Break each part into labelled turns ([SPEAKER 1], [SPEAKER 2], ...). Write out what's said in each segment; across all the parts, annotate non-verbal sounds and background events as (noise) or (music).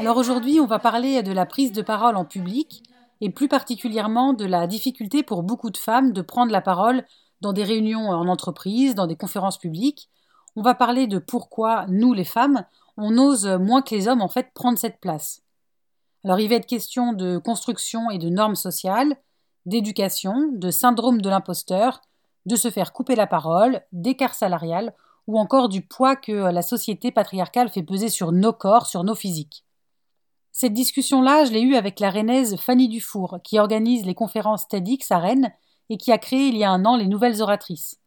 [SPEAKER 1] Alors aujourd'hui, on va parler de la prise de parole en public et plus particulièrement de la difficulté pour beaucoup de femmes de prendre la parole dans des réunions en entreprise, dans des conférences publiques. On va parler de pourquoi nous, les femmes, on ose moins que les hommes en fait prendre cette place. Alors il va être question de construction et de normes sociales, d'éducation, de syndrome de l'imposteur, de se faire couper la parole, d'écart salarial ou encore du poids que la société patriarcale fait peser sur nos corps, sur nos physiques. Cette discussion-là, je l'ai eue avec la rennaise Fanny Dufour, qui organise les conférences TEDx à Rennes et qui a créé il y a un an les Nouvelles Oratrices.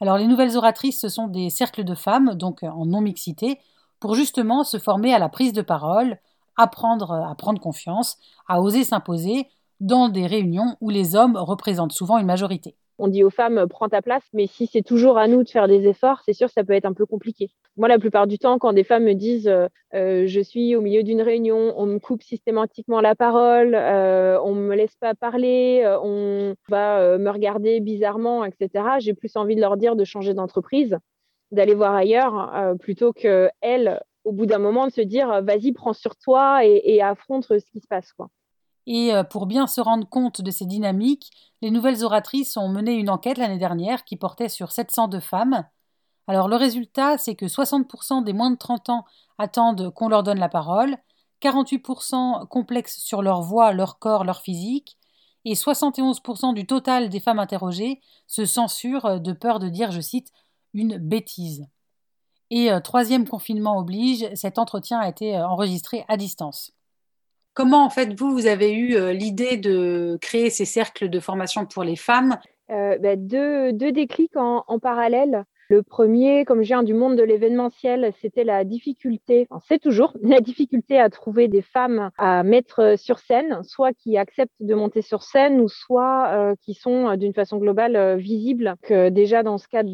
[SPEAKER 1] Alors les Nouvelles Oratrices, ce sont des cercles de femmes, donc en non-mixité, pour justement se former à la prise de parole, apprendre à prendre confiance, à oser s'imposer dans des réunions où les hommes représentent souvent une majorité.
[SPEAKER 2] On dit aux femmes, euh, prends ta place, mais si c'est toujours à nous de faire des efforts, c'est sûr que ça peut être un peu compliqué. Moi, la plupart du temps, quand des femmes me disent, euh, euh, je suis au milieu d'une réunion, on me coupe systématiquement la parole, euh, on me laisse pas parler, on va me regarder bizarrement, etc., j'ai plus envie de leur dire de changer d'entreprise, d'aller voir ailleurs, plutôt que elles, au bout d'un moment, de se dire, vas-y, prends sur toi et, affronte ce qui se passe.
[SPEAKER 1] Et euh, pour bien se rendre compte de ces dynamiques, les nouvelles oratrices ont mené une enquête l'année dernière qui portait sur 702 femmes. Alors le résultat, c'est que 60% des moins de 30 ans attendent qu'on leur donne la parole, 48% complexes sur leur voix, leur corps, leur physique, et 71% du total des femmes interrogées se censurent de peur de dire, je cite, une bêtise. Et euh, troisième confinement oblige, cet entretien a été euh, enregistré à distance. Comment en fait vous, vous avez eu euh, l'idée de créer ces cercles de formation pour les femmes?
[SPEAKER 2] Euh, bah, deux, déclics en parallèle. Le premier, comme je viens du monde de l'événementiel, c'était la difficulté, c'est toujours (laughs) la difficulté à trouver des femmes à mettre sur scène, soit qui acceptent de monter sur scène, ou soit euh, qui sont euh, d'une façon globale euh, visibles. Que déjà dans ce cadre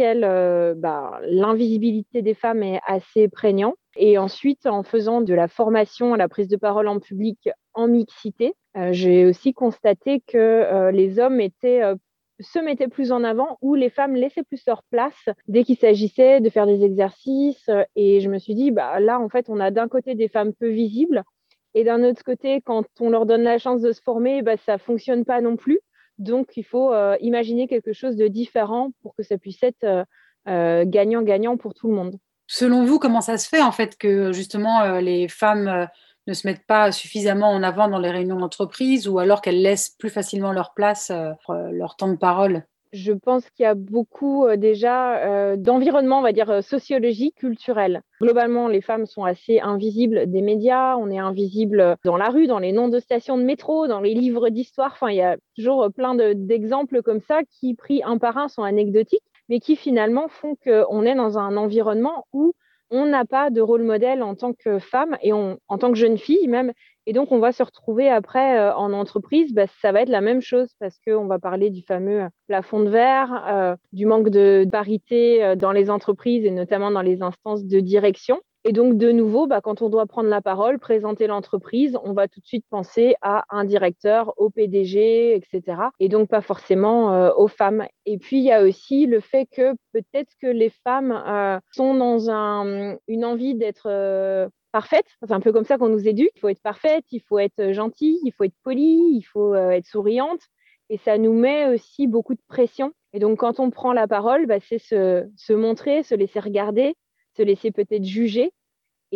[SPEAKER 2] euh, bah, l'invisibilité des femmes est assez prégnant. Et ensuite, en faisant de la formation à la prise de parole en public en mixité, euh, j'ai aussi constaté que euh, les hommes étaient euh, se mettaient plus en avant ou les femmes laissaient plus leur place dès qu'il s'agissait de faire des exercices. Et je me suis dit, bah, là, en fait, on a d'un côté des femmes peu visibles et d'un autre côté, quand on leur donne la chance de se former, bah, ça fonctionne pas non plus. Donc, il faut euh, imaginer quelque chose de différent pour que ça puisse être euh, euh, gagnant-gagnant pour tout le monde.
[SPEAKER 1] Selon vous, comment ça se fait en fait que justement les femmes ne se mettent pas suffisamment en avant dans les réunions d'entreprise ou alors qu'elles laissent plus facilement leur place, euh, euh, leur temps de parole?
[SPEAKER 2] Je pense qu'il y a beaucoup euh, déjà euh, d'environnement, on va dire, euh, sociologique, culturel. Globalement, les femmes sont assez invisibles des médias, on est invisible dans la rue, dans les noms de stations de métro, dans les livres d'histoire. Enfin, il y a toujours plein de- d'exemples comme ça qui, pris un par un, sont anecdotiques, mais qui finalement font qu'on est dans un environnement où on n'a pas de rôle modèle en tant que femme et en tant que jeune fille même. Et donc, on va se retrouver après euh, en entreprise, bah, ça va être la même chose parce qu'on va parler du fameux plafond de verre, euh, du manque de parité euh, dans les entreprises et notamment dans les instances de direction. Et donc, de nouveau, bah, quand on doit prendre la parole, présenter l'entreprise, on va tout de suite penser à un directeur, au PDG, etc. Et donc, pas forcément euh, aux femmes. Et puis, il y a aussi le fait que peut-être que les femmes euh, sont dans un, une envie d'être euh, parfaite. C'est un peu comme ça qu'on nous éduque. Il faut être parfaite, il faut être gentille, il faut être polie, il faut être souriante. Et ça nous met aussi beaucoup de pression. Et donc, quand on prend la parole, bah, c'est se montrer, se laisser regarder, se laisser peut-être juger.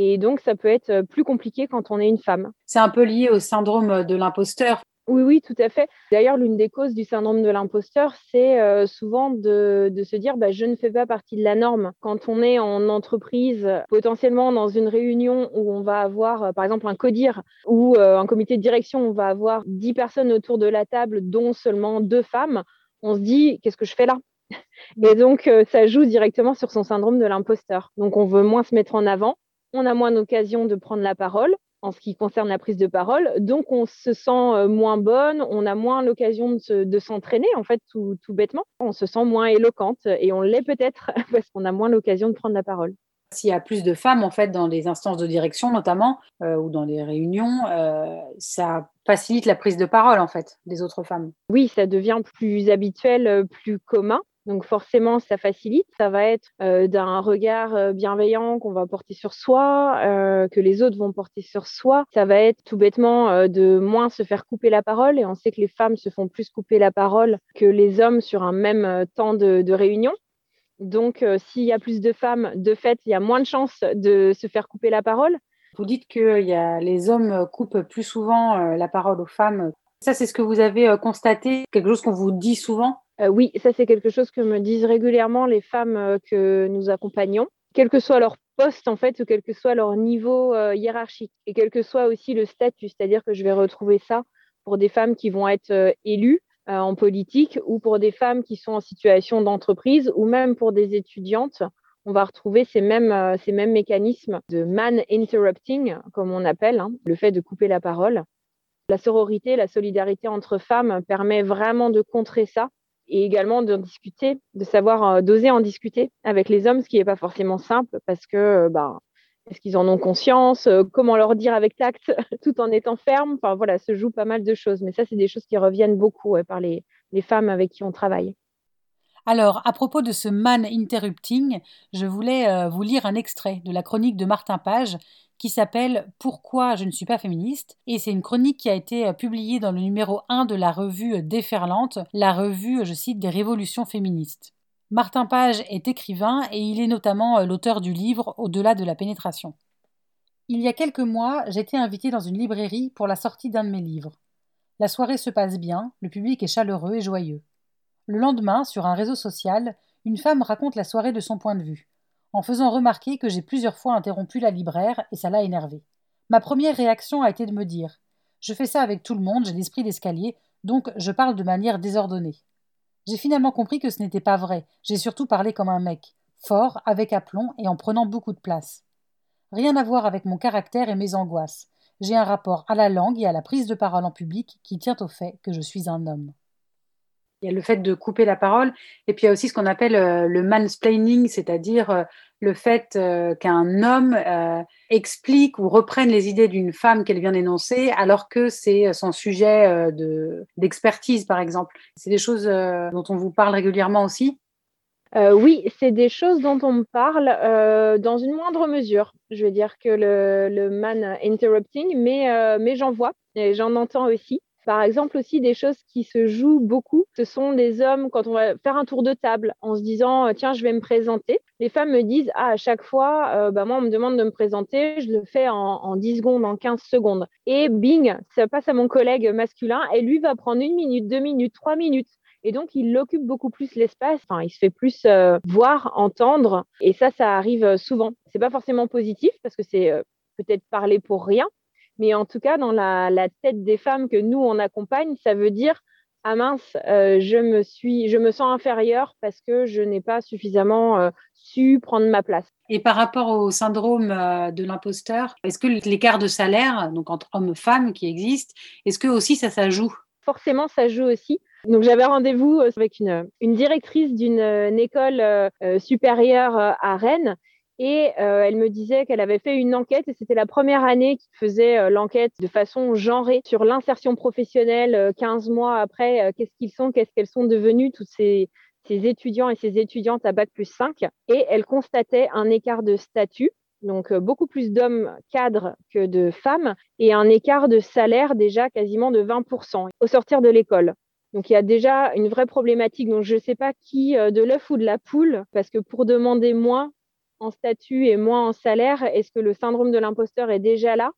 [SPEAKER 2] Et donc, ça peut être euh, plus compliqué quand on est une femme.
[SPEAKER 1] C'est un peu lié au syndrome de l'imposteur.
[SPEAKER 2] Oui, oui, tout à fait. D'ailleurs, l'une des causes du syndrome de l'imposteur, c'est euh, souvent de, de se dire bah, je ne fais pas partie de la norme. Quand on est en entreprise, potentiellement dans une réunion où on va avoir, euh, par exemple, un codir ou un comité de direction, on va avoir 10 personnes autour de la table, dont seulement deux femmes, on se dit qu'est-ce que je fais là? (laughs) Et donc, ça joue directement sur son syndrome de l'imposteur. Donc, on veut moins se mettre en avant, on a moins d'occasion de prendre la parole en ce qui concerne la prise de parole. Donc, on se sent moins bonne, on a moins l'occasion de s'entraîner, en fait, tout, tout, bêtement. On se sent moins éloquente et on l'est peut-être (laughs) parce qu'on a moins l'occasion de prendre la parole.
[SPEAKER 1] S'il y a plus de femmes, en fait, dans les instances de direction, notamment, euh, ou dans les réunions, euh, ça facilite la prise de parole, en fait, des autres femmes.
[SPEAKER 2] Oui, ça devient plus habituel, euh, plus commun. Donc forcément, ça facilite. Ça va être d'un regard bienveillant qu'on va porter sur soi, que les autres vont porter sur soi. Ça va être tout bêtement de moins se faire couper la parole. Et on sait que les femmes se font plus couper la parole que les hommes sur un même temps de réunion. Donc, euh, s'il y a plus de femmes, de fait, il y a moins de chances de se faire couper la parole.
[SPEAKER 1] Vous dites que y a, les hommes coupent plus souvent euh, la parole aux femmes. Ça, c'est ce que vous avez euh, constaté, quelque chose qu'on vous dit souvent?
[SPEAKER 2] Oui, ça, c'est quelque chose que me disent régulièrement les femmes que nous accompagnons, quel que soit leur poste, en fait, ou quel que soit leur niveau hiérarchique, et quel que soit aussi le statut. C'est-à-dire que je vais retrouver ça pour des femmes qui vont être élues, euh, en politique ou pour des femmes qui sont en situation d'entreprise ou même pour des étudiantes. On va retrouver ces mêmes, euh, ces mêmes mécanismes de man interrupting, comme on appelle, hein, le fait de couper la parole. La sororité, la solidarité entre femmes permet vraiment de contrer ça et également d'en discuter, de savoir euh, d'oser en discuter avec les hommes, ce qui n'est pas forcément simple parce que bah, est-ce qu'ils en ont conscience euh, Comment leur dire avec tact (laughs) tout en étant ferme? Enfin voilà, se joue pas mal de choses. Mais ça, c'est des choses qui reviennent beaucoup par les, femmes avec qui on travaille.
[SPEAKER 1] Alors, à propos de ce man interrupting, je voulais euh, vous lire un extrait de la chronique de Martin Page qui s'appelle Pourquoi je ne suis pas féministe et c'est une chronique qui a été euh, publiée dans le numéro 1 de la revue Déferlante, la revue, je cite, des révolutions féministes. Martin Page est écrivain et il est notamment euh, l'auteur du livre Au-delà de la pénétration. Il y a quelques mois, j'étais invité dans une librairie pour la sortie d'un de mes livres. La soirée se passe bien, le public est chaleureux et joyeux. Le lendemain, sur un réseau social, une femme raconte la soirée de son point de vue, en faisant remarquer que j'ai plusieurs fois interrompu la libraire et ça l'a énervé. Ma première réaction a été de me dire Je fais ça avec tout le monde, j'ai l'esprit d'escalier, donc je parle de manière désordonnée. J'ai finalement compris que ce n'était pas vrai. J'ai surtout parlé comme un mec, fort, avec aplomb et en prenant beaucoup de place. Rien à voir avec mon caractère et mes angoisses. J'ai un rapport à la langue et à la prise de parole en public qui tient au fait que je suis un homme. Il y a le fait de couper la parole, et puis il y a aussi ce qu'on appelle euh, le mansplaining, c'est-à-dire euh, le fait euh, qu'un homme explique ou reprenne les idées d'une femme qu'elle vient d'énoncer, alors que c'est son sujet d'expertise, par exemple. C'est des choses dont on vous parle régulièrement aussi?
[SPEAKER 2] Oui, c'est des choses dont on me parle dans une moindre mesure. Je vais dire que le, le man interrupting, mais j'en vois et j'en entends aussi. Par exemple, aussi des choses qui se jouent beaucoup, ce sont des hommes quand on va faire un tour de table en se disant euh, tiens, je vais me présenter. Les femmes me disent ah, à chaque fois, euh, bah, moi, on me demande de me présenter, je le fais en, en 10 secondes, en 15 secondes. Et bing, ça passe à mon collègue masculin et lui va prendre une minute, deux minutes, trois minutes. Et donc, il occupe beaucoup plus l'espace. Enfin, il se fait plus euh, voir, entendre. Et ça, ça arrive souvent. C'est pas forcément positif parce que c'est peut-être parler pour rien, mais en tout cas, dans la, tête des femmes que nous, on accompagne, ça veut dire ah mince, euh, je, me suis, je me sens inférieure parce que je n'ai pas suffisamment euh, su prendre ma place.
[SPEAKER 1] Et par rapport au syndrome euh, de l'imposteur, est-ce que l'écart de salaire, donc entre hommes et femmes qui existe, est-ce que aussi ça, ça joue?
[SPEAKER 2] Forcément, ça joue aussi. Donc j'avais rendez-vous avec une, une directrice d'une école supérieure à Rennes et euh, elle me disait qu'elle avait fait une enquête et c'était la première année qu'il faisait euh, l'enquête de façon genrée sur l'insertion professionnelle 15 euh, mois après, qu'est-ce qu'ils sont, qu'est-ce qu'elles sont devenues, toutes ces, ces, étudiants et ces étudiantes à Bac plus 5. Et elle constatait un écart de statut, donc beaucoup plus d'hommes cadres que de femmes, et un écart de salaire déjà quasiment de 20% au sortir de l'école. Donc il y a déjà une vraie problématique. Donc je ne sais pas qui de l'œuf ou de la poule, parce que pour demander moins, en statut et moins en salaire, est-ce que le syndrome de l'imposteur est déjà là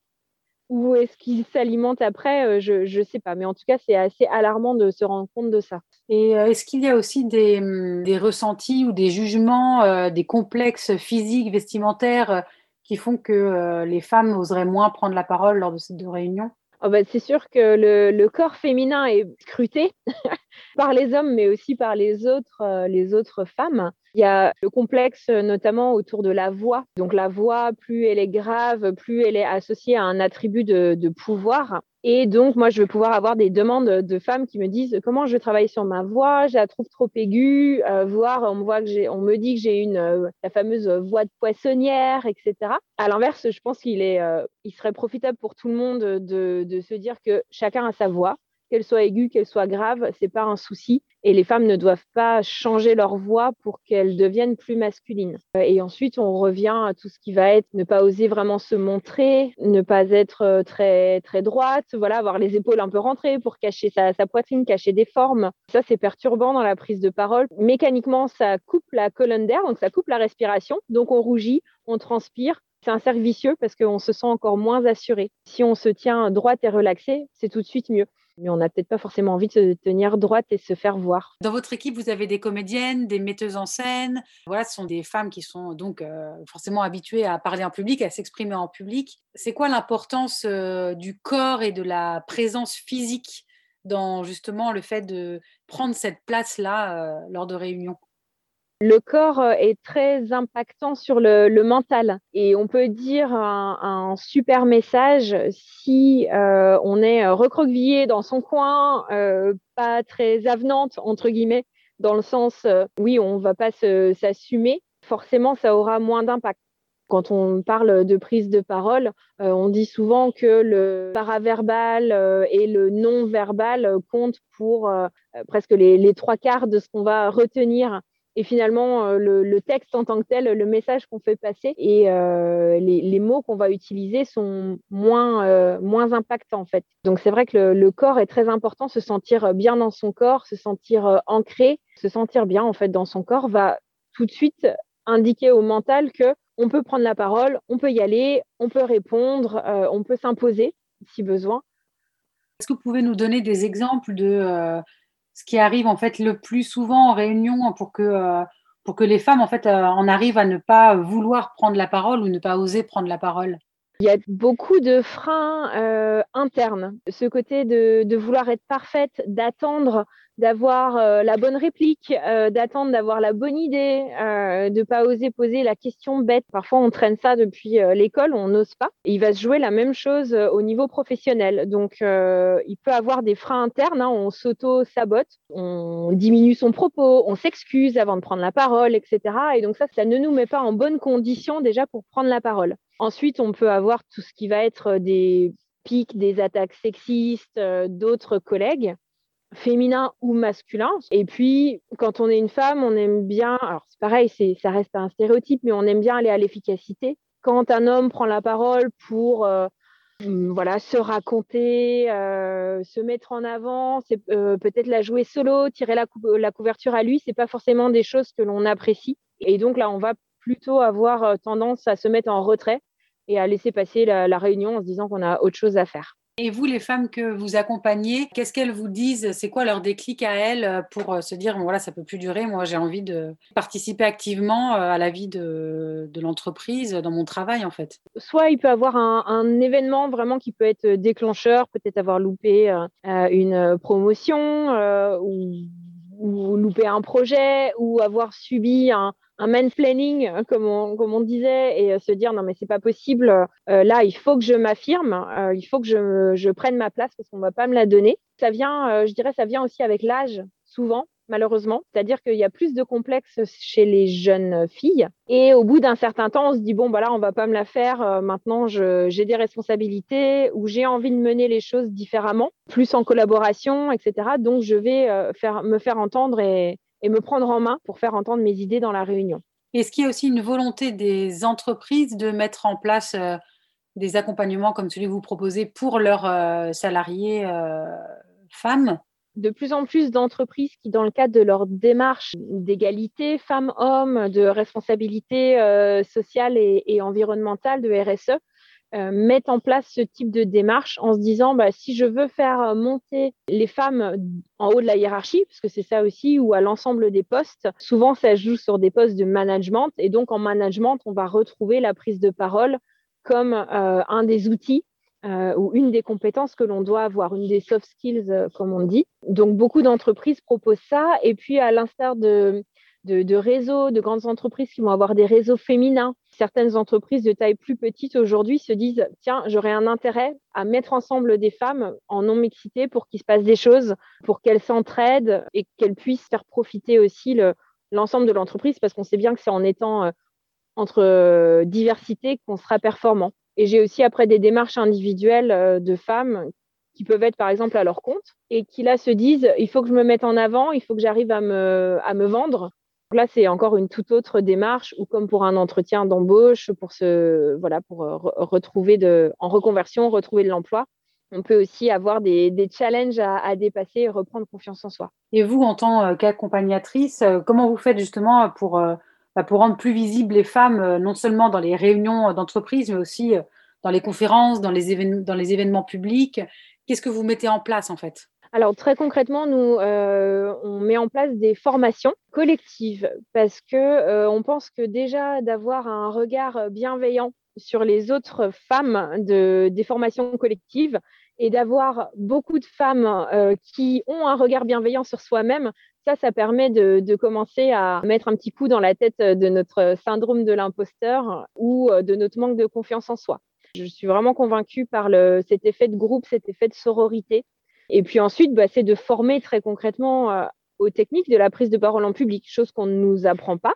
[SPEAKER 2] ou est-ce qu'il (laughs) s'alimente après euh, Je ne sais pas, mais en tout cas, c'est assez alarmant de se rendre compte de ça.
[SPEAKER 1] Et euh, est-ce qu'il y a aussi des, hum, ressentis ou des jugements, euh, des complexes physiques, vestimentaires qui font que les femmes oseraient moins prendre la parole lors de ces deux réunions
[SPEAKER 2] oh bah, C'est sûr que le, corps féminin est scruté. (laughs) par les hommes, mais aussi par les autres, les autres femmes. Il y a le complexe notamment autour de la voix. Donc la voix, plus elle est grave, plus elle est associée à un attribut de, pouvoir. Et donc, moi, je vais pouvoir avoir des demandes de femmes qui me disent comment je travaille sur ma voix, je la trouve trop aiguë, euh, voire on me, voit que on me dit que j'ai une euh, la fameuse voix de poissonnière, etc. À l'inverse, je pense qu'il euh, serait profitable pour tout le monde de, de se dire que chacun a sa voix qu'elle soit aiguë, qu'elle soit grave, c'est pas un souci. Et les femmes ne doivent pas changer leur voix pour qu'elles deviennent plus masculines. Et ensuite, on revient à tout ce qui va être ne pas oser vraiment se montrer, ne pas être euh, très très droite, voilà, avoir les épaules un peu rentrées pour cacher sa, poitrine, cacher des formes. Ça, c'est perturbant dans la prise de parole. Mécaniquement, ça coupe la colonne d'air, donc ça coupe la respiration. Donc on rougit, on transpire, c'est un cercle vicieux parce qu'on se sent encore moins assuré. Si on se tient droite et relaxé, c'est tout de suite mieux mais on n'a peut-être pas forcément envie de se tenir droite et se faire voir.
[SPEAKER 1] Dans votre équipe, vous avez des comédiennes, des metteuses en scène. Voilà, ce sont des femmes qui sont donc euh, forcément habituées à parler en public, à s'exprimer en public. C'est quoi l'importance euh, du corps et de la présence physique dans justement le fait de prendre cette place-là euh, lors de réunions?
[SPEAKER 2] Le corps euh, est très impactant sur le, mental. Et on peut dire un, super message si euh, on est recroquevillé dans son coin, euh, pas très avenante entre guillemets, dans le sens oui on va pas s'assumer, forcément ça aura moins d'impact. Quand on parle de prise de parole, on dit souvent que le paraverbal et le non-verbal comptent pour presque les, trois quarts de ce qu'on va retenir et finalement euh, le, texte en tant que tel, le message qu'on fait passer et euh, les, mots qu'on va utiliser sont moins, euh, moins impactants en fait. Donc c'est vrai que le, corps est très important, se sentir bien dans son corps, se sentir ancré, se sentir bien en fait dans son corps va tout de suite indiquer au mental que on peut prendre la parole, on peut y aller, on peut répondre, on peut s'imposer si besoin.
[SPEAKER 1] Est-ce que vous pouvez nous donner des exemples de ce qui arrive en fait le plus souvent en réunion pour que, euh, pour que les femmes en fait euh, en arrivent à ne pas vouloir prendre la parole ou ne pas oser prendre la parole
[SPEAKER 2] il y a beaucoup de freins euh, internes. Ce côté de, de, vouloir être parfaite, d'attendre d'avoir euh, la bonne réplique, euh, d'attendre d'avoir la bonne idée, euh, de pas oser poser la question bête. Parfois, on traîne ça depuis l'école, on n'ose pas. il va se jouer la même chose au niveau professionnel. Donc, il peut avoir des freins internes. Hein. on s'auto-sabote, on diminue son propos, on s'excuse avant de prendre la parole, etc. Et donc ça, ça ne nous met pas en bonne condition déjà pour prendre la parole. Ensuite, on peut avoir tout ce qui va être des pics, des attaques sexistes d'autres collègues féminin ou masculin. Et puis, quand on est une femme, on aime bien, alors c'est pareil, ça reste un stéréotype, mais on aime bien aller à l'efficacité. Quand un homme prend la parole pour euh, mm, voilà, se raconter, euh, se mettre en avant, c'est euh, peut-être la jouer solo, tirer la, la couverture à lui, c'est pas forcément des choses que l'on apprécie. Et donc là, on va plutôt avoir tendance à se mettre en retrait et à laisser passer la réunion en se disant qu'on a autre chose à faire.
[SPEAKER 1] Et vous, les femmes que vous accompagnez, qu'est-ce qu'elles vous disent? C'est quoi leur déclic à elles euh, pour euh, se dire, voilà, ça peut plus durer, moi j'ai envie de participer activement euh, à la vie de, l'entreprise, dans mon travail en fait?
[SPEAKER 2] Soit il peut avoir un, événement vraiment qui peut être déclencheur, peut-être avoir loupé une promotion ou, ou louper un projet ou avoir subi un, un mansplaining, hein, comme on, comme on disait, et euh, se dire non mais c'est pas possible, euh, là il faut que je m'affirme, euh, il faut que je, je, prenne ma place parce qu'on va pas me la donner. Ça vient, je dirais, ça vient aussi avec l'âge, souvent malheureusement. C'est-à-dire qu'il y a plus de complexes chez les jeunes filles. Et au bout d'un certain temps, on se dit, bon, bah là, on va pas me la faire. maintenant, j'ai des responsabilités ou j'ai envie de mener les choses différemment, plus en collaboration, etc. Donc, je vais faire, me faire entendre et, me prendre en main pour faire entendre mes idées dans la réunion.
[SPEAKER 1] Est-ce qu'il y a aussi une volonté des entreprises de mettre en place euh, des accompagnements comme celui que vous proposez pour leurs euh, salariés euh, femmes?
[SPEAKER 2] De plus en plus d'entreprises qui, dans le cadre de leur démarche d'égalité femmes-hommes, de responsabilité sociale et, environnementale, de RSE, euh, mettent en place ce type de démarche en se disant bah, si je veux faire euh, monter les femmes en haut de la hiérarchie, parce que c'est ça aussi, ou à l'ensemble des postes, souvent ça joue sur des postes de management. Et donc en management, on va retrouver la prise de parole comme euh, un des outils ou une des compétences que l'on doit avoir, une des soft skills, comme on dit. Donc, beaucoup d'entreprises proposent ça. Et puis, à l'instar de, de, réseaux, de grandes entreprises qui vont avoir des réseaux féminins. Certaines entreprises de taille plus petite aujourd'hui se disent tiens, j'aurais un intérêt à mettre ensemble des femmes en non-mixité pour qu'il se passe des choses, pour qu'elles s'entraident et qu'elles puissent faire profiter aussi l'ensemble de l'entreprise parce qu'on sait bien que c'est en étant euh, entre euh, diversité qu'on sera performant. Et j'ai aussi après des démarches individuelles euh, de femmes qui peuvent être par exemple à leur compte et qui là se disent il faut que je me mette en avant, il faut que j'arrive à me, à me vendre là, c'est encore une toute autre démarche, ou comme pour un entretien d'embauche, pour se, voilà, pour euh, retrouver de, en reconversion, retrouver de l'emploi. On peut aussi avoir des, challenges à, dépasser et reprendre confiance en soi.
[SPEAKER 1] Et vous, en tant qu'accompagnatrice, euh, comment vous faites justement pour, pour rendre plus visibles les femmes, non seulement dans les réunions d'entreprise, mais aussi dans les conférences, dans les, événements publics. Qu'est-ce que vous mettez en place en fait?
[SPEAKER 2] Alors très concrètement, nous, euh, on met en place des formations collectives parce que euh, on pense que déjà d'avoir un regard bienveillant sur les autres femmes de, des formations collectives et d'avoir beaucoup de femmes euh, qui ont un regard bienveillant sur soi-même, ça, ça permet de, commencer à mettre un petit coup dans la tête de notre syndrome de l'imposteur ou de notre manque de confiance en soi. Je suis vraiment convaincue par cet effet de groupe, cet effet de sororité et puis ensuite, bah, c'est de former très concrètement euh, aux techniques de la prise de parole en public, chose qu'on ne nous apprend pas,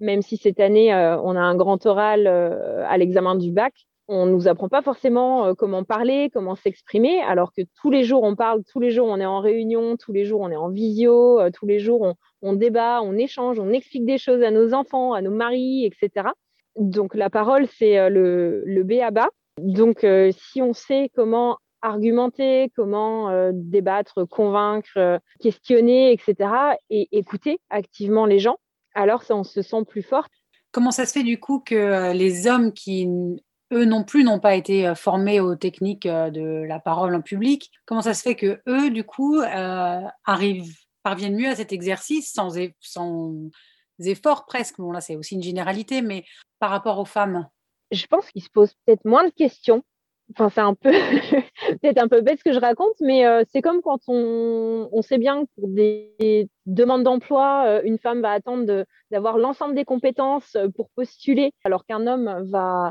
[SPEAKER 2] même si cette année, euh, on a un grand oral euh, à l'examen du bac. On ne nous apprend pas forcément comment parler, comment s'exprimer, alors que tous les jours on parle, tous les jours on est en réunion, tous les jours on est en visio, tous les jours on, débat, on échange, on explique des choses à nos enfants, à nos maris, etc. Donc la parole, c'est le, le B à bas. Donc si on sait comment argumenter, comment euh, débattre, convaincre, euh, questionner, etc. Et écouter activement les gens, alors on se sent plus forte.
[SPEAKER 1] Comment ça se fait du coup que euh, les hommes qui, eux non plus, n'ont pas été formés aux techniques de la parole en public, comment ça se fait que eux, du coup, arrivent, parviennent mieux à cet exercice sans, sans efforts presque? Bon, là, c'est aussi une généralité, mais par rapport aux femmes?
[SPEAKER 2] Je pense qu'ils se posent peut-être moins de questions. Enfin, c'est un peu (laughs) peut-être un peu bête ce que je raconte, mais euh, c'est comme quand on, on, sait bien que pour des demandes d'emploi, euh, une femme va attendre d'avoir l'ensemble des compétences euh, pour postuler, alors qu'un homme va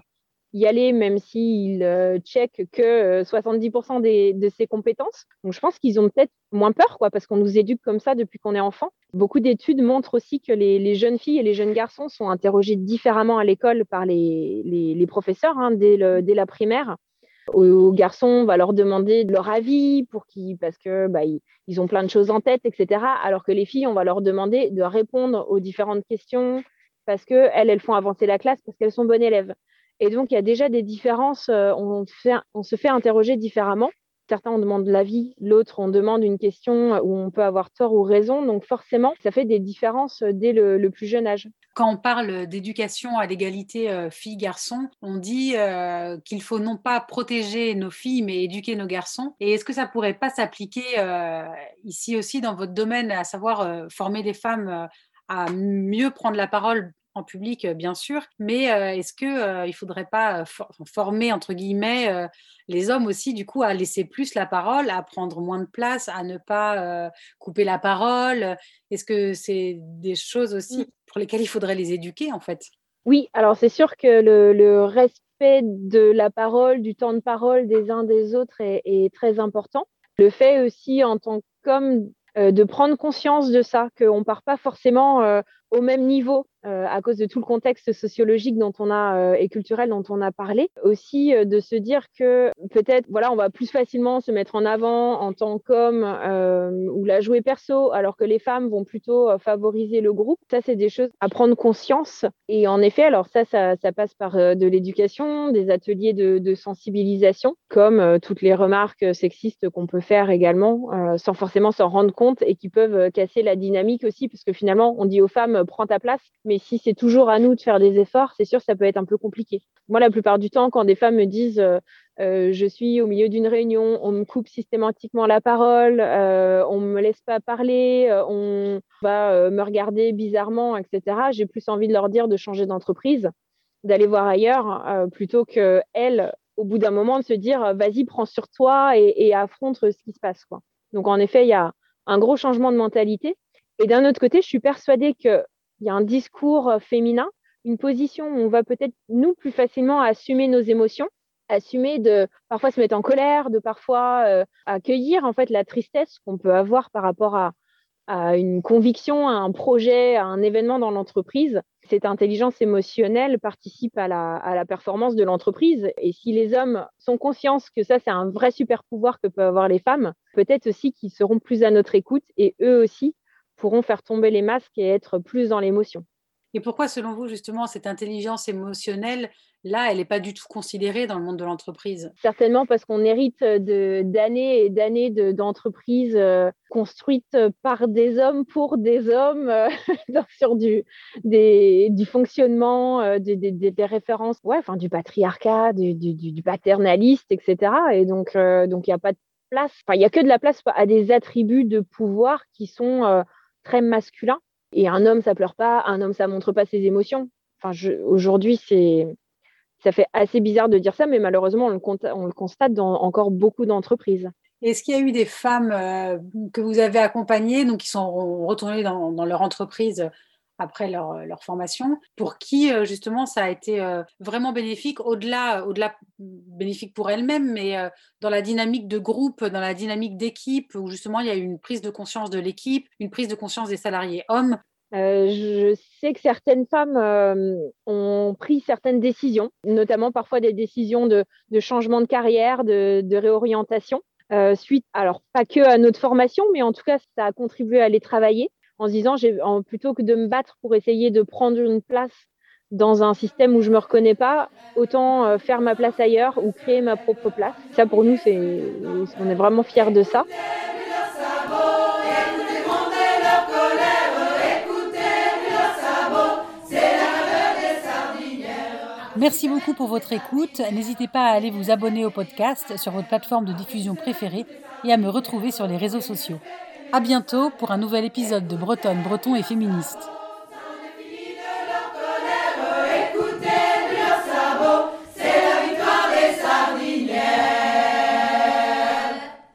[SPEAKER 2] y aller même s'il check que 70% des, de ses compétences. Donc je pense qu'ils ont peut-être moins peur, quoi, parce qu'on nous éduque comme ça depuis qu'on est enfant. Beaucoup d'études montrent aussi que les, les, jeunes filles et les jeunes garçons sont interrogés différemment à l'école par les, les, professeurs hein, dès, dès la primaire. Aux garçons, on va leur demander de leur avis pour qu'ils, parce que bah, ils, ont plein de choses en tête, etc. Alors que les filles, on va leur demander de répondre aux différentes questions parce que elles, elles font avancer la classe parce qu'elles sont bonnes élèves. Et donc, il y a déjà des différences. Euh, on, se fait interroger différemment. Certains, on demande l'avis, l'autre, on demande une question où on peut avoir tort ou raison. Donc forcément, ça fait des différences dès le, plus jeune âge.
[SPEAKER 1] Quand on parle d'éducation à l'égalité euh, filles-garçons, on dit euh, qu'il faut non pas protéger nos filles, mais éduquer nos garçons. Et est-ce que ça pourrait pas s'appliquer euh, ici aussi dans votre domaine, à savoir former des femmes à mieux prendre la parole en public, bien sûr, mais est-ce qu'il ne faudrait pas former, entre guillemets, les hommes aussi, du coup, à laisser plus la parole, à prendre moins de place, à ne pas couper la parole? Est-ce que c'est des choses aussi mmh. pour lesquelles il faudrait les éduquer, en fait?
[SPEAKER 2] Oui, alors c'est sûr que le, respect de la parole, du temps de parole des uns des autres est, est très important. Le fait aussi en tant qu'homme de prendre conscience de ça, qu'on ne part pas forcément au même niveau euh, à cause de tout le contexte sociologique dont on a euh, et culturel dont on a parlé. Aussi euh, de se dire que peut-être voilà on va plus facilement se mettre en avant en tant qu'homme ou la jouer perso, alors que les femmes vont plutôt favoriser le groupe. Ça c'est des choses à prendre conscience. Et en effet, alors ça ça, ça passe par de l'éducation, des ateliers de, de sensibilisation, comme toutes les remarques sexistes qu'on peut faire également, sans forcément s'en rendre compte et qui peuvent casser la dynamique aussi, parce que finalement on dit aux femmes prends ta place, mais si c'est toujours à nous de faire des efforts, c'est sûr que ça peut être un peu compliqué. Moi, la plupart du temps, quand des femmes me disent euh, euh, je suis au milieu d'une réunion, on me coupe systématiquement la parole, euh, on me laisse pas parler, on va me regarder bizarrement, etc. J'ai plus envie de leur dire de changer d'entreprise, d'aller voir ailleurs, plutôt que elles au bout d'un moment, de se dire vas-y, prends sur toi et, affronte ce qui se passe. Donc, en effet, il y a un gros changement de mentalité. Et d'un autre côté, je suis persuadée qu'il y a un discours féminin, une position où on va peut-être, nous, plus facilement assumer nos émotions, assumer de parfois se mettre en colère, de parfois euh, accueillir en fait la tristesse qu'on peut avoir par rapport à, une conviction, à un projet, à un événement dans l'entreprise. Cette intelligence émotionnelle participe à la performance de l'entreprise. Et si les hommes sont conscients que ça, c'est un vrai super pouvoir que peuvent avoir les femmes, peut-être aussi qu'ils seront plus à notre écoute et eux aussi pourront faire tomber les masques et être plus dans l'émotion.
[SPEAKER 1] Et pourquoi, selon vous, justement, cette intelligence émotionnelle, là, elle n'est pas du tout considérée dans le monde de l'entreprise?
[SPEAKER 2] Certainement parce qu'on hérite d'années et d'années d'entreprises euh, construites par des hommes pour des hommes euh, (laughs) sur du, des, du fonctionnement, euh, des, des, des, références, ouais, enfin, du patriarcat, du, du, du, paternaliste, etc. Et donc, donc il n'y a pas de place, enfin, il n'y a que de la place à des attributs de pouvoir qui sont très masculins et un homme, ça pleure pas, un homme, ça montre pas ses émotions. Enfin, aujourd'hui, c'est ça fait assez bizarre de dire ça, mais malheureusement, on le, on le constate dans encore beaucoup d'entreprises.
[SPEAKER 1] Est-ce qu'il y a eu des femmes euh, que vous avez accompagnées, donc qui sont retournées dans leur entreprise après leur, leur, formation, pour qui euh, justement ça a été euh, vraiment bénéfique, au-delà, au-delà bénéfique pour elles-mêmes, mais euh, dans la dynamique de groupe, dans la dynamique d'équipe, où justement il y a eu une prise de conscience de l'équipe, une prise de conscience des salariés hommes.
[SPEAKER 2] je sais que certaines femmes ont pris certaines décisions, notamment parfois des décisions de, changement de carrière, de, réorientation. Euh, suite, alors pas que à notre formation, mais en tout cas, ça a contribué à les travailler en se disant, plutôt que de me battre pour essayer de prendre une place dans un système où je me reconnais pas, autant euh, faire ma place ailleurs ou créer ma propre place. Ça, pour nous, c'est, on est vraiment fiers de ça.
[SPEAKER 1] Merci beaucoup pour votre écoute. N'hésitez pas à aller vous abonner au podcast sur votre plateforme de diffusion préférée et à me retrouver sur les réseaux sociaux. À bientôt pour un nouvel épisode de Bretonne, Breton et Féministe.